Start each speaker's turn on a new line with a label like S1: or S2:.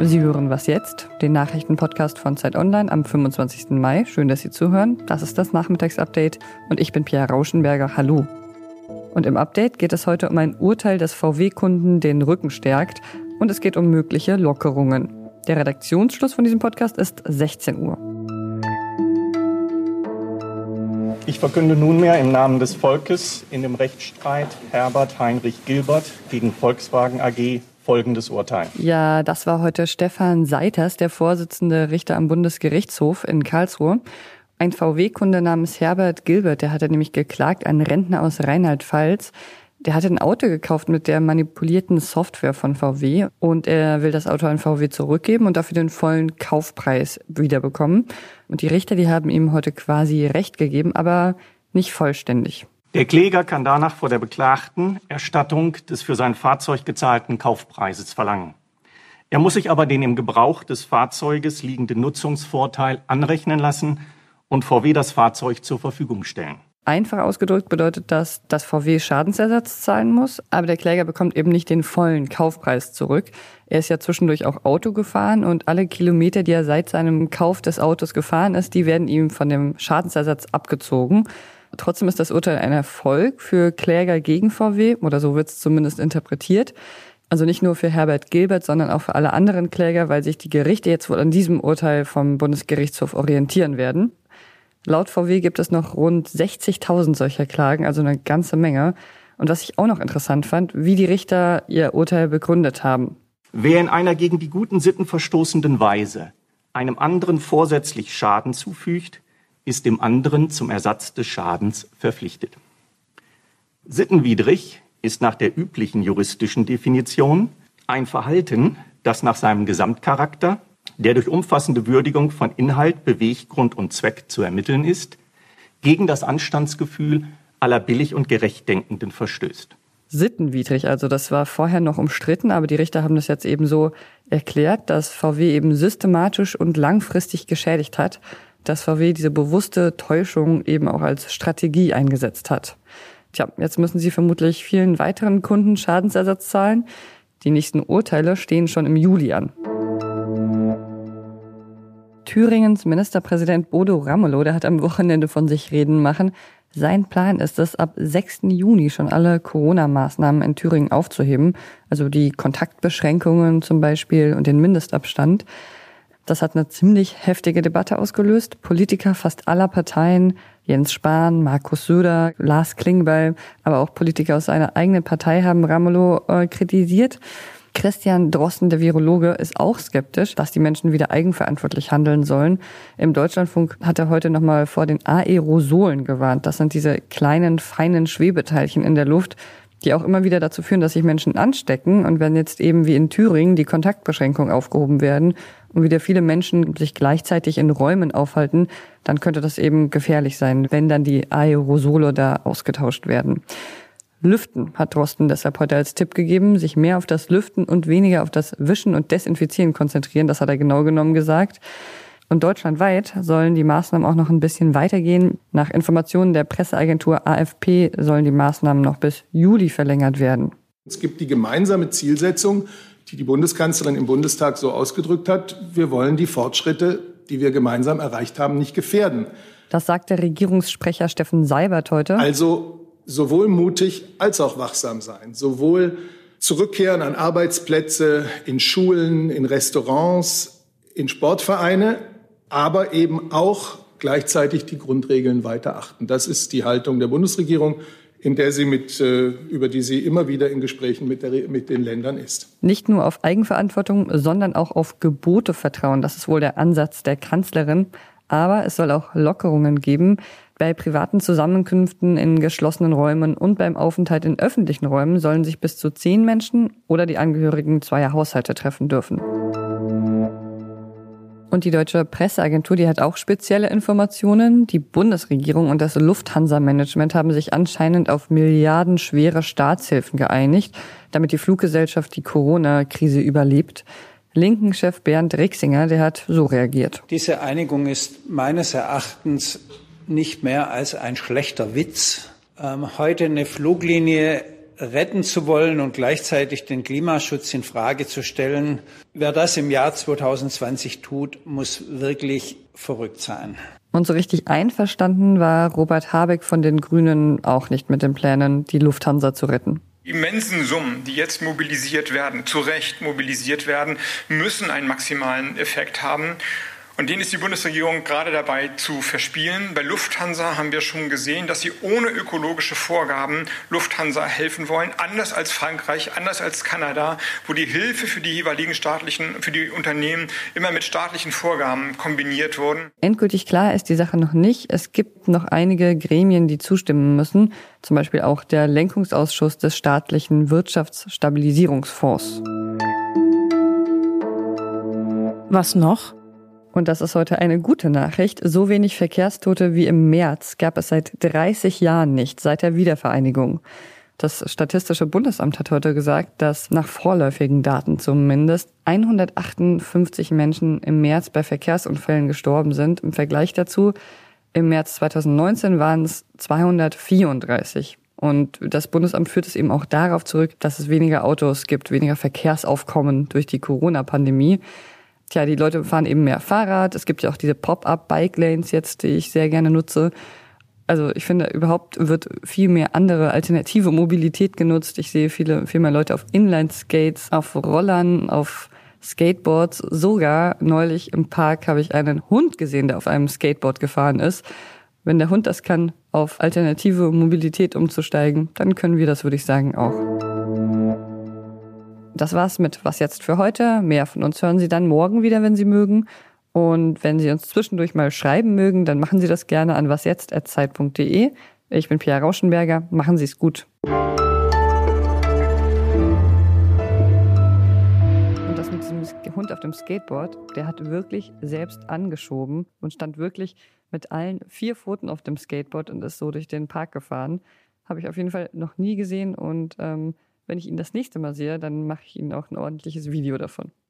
S1: Sie hören was jetzt, den Nachrichtenpodcast von Zeit Online am 25. Mai. Schön, dass Sie zuhören. Das ist das Nachmittagsupdate und ich bin Pierre Rauschenberger. Hallo. Und im Update geht es heute um ein Urteil, das VW-Kunden den Rücken stärkt und es geht um mögliche Lockerungen. Der Redaktionsschluss von diesem Podcast ist 16 Uhr.
S2: Ich verkünde nunmehr im Namen des Volkes in dem Rechtsstreit Herbert Heinrich Gilbert gegen Volkswagen AG folgendes Urteil.
S1: Ja, das war heute Stefan Seiters, der Vorsitzende Richter am Bundesgerichtshof in Karlsruhe. Ein VW-Kunde namens Herbert Gilbert, der hatte nämlich geklagt, einen Rentner aus Rheinland-Pfalz. Der hatte ein Auto gekauft mit der manipulierten Software von VW und er will das Auto an VW zurückgeben und dafür den vollen Kaufpreis wiederbekommen. Und die Richter, die haben ihm heute quasi Recht gegeben, aber nicht vollständig.
S2: Der Kläger kann danach vor der Beklagten Erstattung des für sein Fahrzeug gezahlten Kaufpreises verlangen. Er muss sich aber den im Gebrauch des Fahrzeuges liegenden Nutzungsvorteil anrechnen lassen und VW das Fahrzeug zur Verfügung stellen.
S1: Einfach ausgedrückt bedeutet das, dass VW Schadensersatz zahlen muss, aber der Kläger bekommt eben nicht den vollen Kaufpreis zurück. Er ist ja zwischendurch auch Auto gefahren und alle Kilometer, die er seit seinem Kauf des Autos gefahren ist, die werden ihm von dem Schadensersatz abgezogen. Trotzdem ist das Urteil ein Erfolg für Kläger gegen VW, oder so wird es zumindest interpretiert. Also nicht nur für Herbert Gilbert, sondern auch für alle anderen Kläger, weil sich die Gerichte jetzt wohl an diesem Urteil vom Bundesgerichtshof orientieren werden. Laut VW gibt es noch rund 60.000 solcher Klagen, also eine ganze Menge. Und was ich auch noch interessant fand, wie die Richter ihr Urteil begründet haben.
S2: Wer in einer gegen die guten Sitten verstoßenden Weise einem anderen vorsätzlich Schaden zufügt, ist dem anderen zum Ersatz des Schadens verpflichtet. Sittenwidrig ist nach der üblichen juristischen Definition ein Verhalten, das nach seinem Gesamtcharakter, der durch umfassende Würdigung von Inhalt, Beweggrund und Zweck zu ermitteln ist, gegen das Anstandsgefühl aller billig und gerecht Denkenden verstößt.
S1: Sittenwidrig, also das war vorher noch umstritten, aber die Richter haben das jetzt eben so erklärt, dass VW eben systematisch und langfristig geschädigt hat, dass VW diese bewusste Täuschung eben auch als Strategie eingesetzt hat. Tja, jetzt müssen sie vermutlich vielen weiteren Kunden Schadensersatz zahlen. Die nächsten Urteile stehen schon im Juli an. Thüringens Ministerpräsident Bodo Ramelow, der hat am Wochenende von sich reden machen. Sein Plan ist es, ab 6. Juni schon alle Corona-Maßnahmen in Thüringen aufzuheben, also die Kontaktbeschränkungen zum Beispiel und den Mindestabstand. Das hat eine ziemlich heftige Debatte ausgelöst. Politiker fast aller Parteien, Jens Spahn, Markus Söder, Lars Klingbeil, aber auch Politiker aus seiner eigenen Partei haben Ramelow äh, kritisiert. Christian Drosten, der Virologe, ist auch skeptisch, dass die Menschen wieder eigenverantwortlich handeln sollen. Im Deutschlandfunk hat er heute nochmal vor den Aerosolen gewarnt. Das sind diese kleinen, feinen Schwebeteilchen in der Luft, die auch immer wieder dazu führen, dass sich Menschen anstecken. Und wenn jetzt eben wie in Thüringen die Kontaktbeschränkungen aufgehoben werden und wieder viele Menschen sich gleichzeitig in Räumen aufhalten, dann könnte das eben gefährlich sein, wenn dann die Aerosole da ausgetauscht werden. Lüften hat Drosten deshalb heute als Tipp gegeben, sich mehr auf das Lüften und weniger auf das Wischen und Desinfizieren konzentrieren. Das hat er genau genommen gesagt. Und deutschlandweit sollen die Maßnahmen auch noch ein bisschen weitergehen. Nach Informationen der Presseagentur AFP sollen die Maßnahmen noch bis Juli verlängert werden.
S3: Es gibt die gemeinsame Zielsetzung, die die Bundeskanzlerin im Bundestag so ausgedrückt hat. Wir wollen die Fortschritte, die wir gemeinsam erreicht haben, nicht gefährden.
S1: Das sagt der Regierungssprecher Steffen Seibert heute.
S3: Also sowohl mutig als auch wachsam sein, sowohl zurückkehren an Arbeitsplätze, in Schulen, in Restaurants, in Sportvereine, aber eben auch gleichzeitig die Grundregeln weiter achten. Das ist die Haltung der Bundesregierung, in der sie mit, äh, über die sie immer wieder in Gesprächen mit, der, mit den Ländern ist.
S1: Nicht nur auf Eigenverantwortung, sondern auch auf Gebote vertrauen. Das ist wohl der Ansatz der Kanzlerin. Aber es soll auch Lockerungen geben. Bei privaten Zusammenkünften in geschlossenen Räumen und beim Aufenthalt in öffentlichen Räumen sollen sich bis zu zehn Menschen oder die Angehörigen zweier Haushalte treffen dürfen. Und die deutsche Presseagentur, die hat auch spezielle Informationen. Die Bundesregierung und das Lufthansa-Management haben sich anscheinend auf milliardenschwere Staatshilfen geeinigt, damit die Fluggesellschaft die Corona-Krise überlebt. Linken-Chef Bernd Rixinger, der hat so reagiert.
S4: Diese Einigung ist meines Erachtens nicht mehr als ein schlechter Witz. Ähm, heute eine Fluglinie retten zu wollen und gleichzeitig den Klimaschutz in Frage zu stellen. Wer das im Jahr 2020 tut, muss wirklich verrückt sein.
S1: Und so richtig einverstanden war Robert Habeck von den Grünen auch nicht mit den Plänen, die Lufthansa zu retten
S5: immensen Summen, die jetzt mobilisiert werden, zu Recht mobilisiert werden, müssen einen maximalen Effekt haben. Und den ist die Bundesregierung gerade dabei zu verspielen. Bei Lufthansa haben wir schon gesehen, dass sie ohne ökologische Vorgaben Lufthansa helfen wollen. Anders als Frankreich, anders als Kanada, wo die Hilfe für die jeweiligen staatlichen, für die Unternehmen immer mit staatlichen Vorgaben kombiniert wurden.
S1: Endgültig klar ist die Sache noch nicht. Es gibt noch einige Gremien, die zustimmen müssen. Zum Beispiel auch der Lenkungsausschuss des staatlichen Wirtschaftsstabilisierungsfonds.
S6: Was noch?
S1: Und das ist heute eine gute Nachricht. So wenig Verkehrstote wie im März gab es seit 30 Jahren nicht, seit der Wiedervereinigung. Das Statistische Bundesamt hat heute gesagt, dass nach vorläufigen Daten zumindest 158 Menschen im März bei Verkehrsunfällen gestorben sind. Im Vergleich dazu, im März 2019 waren es 234. Und das Bundesamt führt es eben auch darauf zurück, dass es weniger Autos gibt, weniger Verkehrsaufkommen durch die Corona-Pandemie. Tja, die Leute fahren eben mehr Fahrrad. Es gibt ja auch diese Pop-up-Bike-Lanes jetzt, die ich sehr gerne nutze. Also ich finde, überhaupt wird viel mehr andere alternative Mobilität genutzt. Ich sehe viele, viel mehr Leute auf Inline-Skates, auf Rollern, auf Skateboards. Sogar neulich im Park habe ich einen Hund gesehen, der auf einem Skateboard gefahren ist. Wenn der Hund das kann, auf alternative Mobilität umzusteigen, dann können wir das, würde ich sagen, auch. Das war's mit Was jetzt für heute. Mehr von uns hören Sie dann morgen wieder, wenn Sie mögen. Und wenn Sie uns zwischendurch mal schreiben mögen, dann machen Sie das gerne an wasjetzt.zeit.de. Ich bin Pia Rauschenberger. Machen Sie es gut. Und das mit diesem Hund auf dem Skateboard, der hat wirklich selbst angeschoben und stand wirklich mit allen vier Pfoten auf dem Skateboard und ist so durch den Park gefahren. Habe ich auf jeden Fall noch nie gesehen und ähm, wenn ich ihn das nächste Mal sehe, dann mache ich Ihnen auch ein ordentliches Video davon.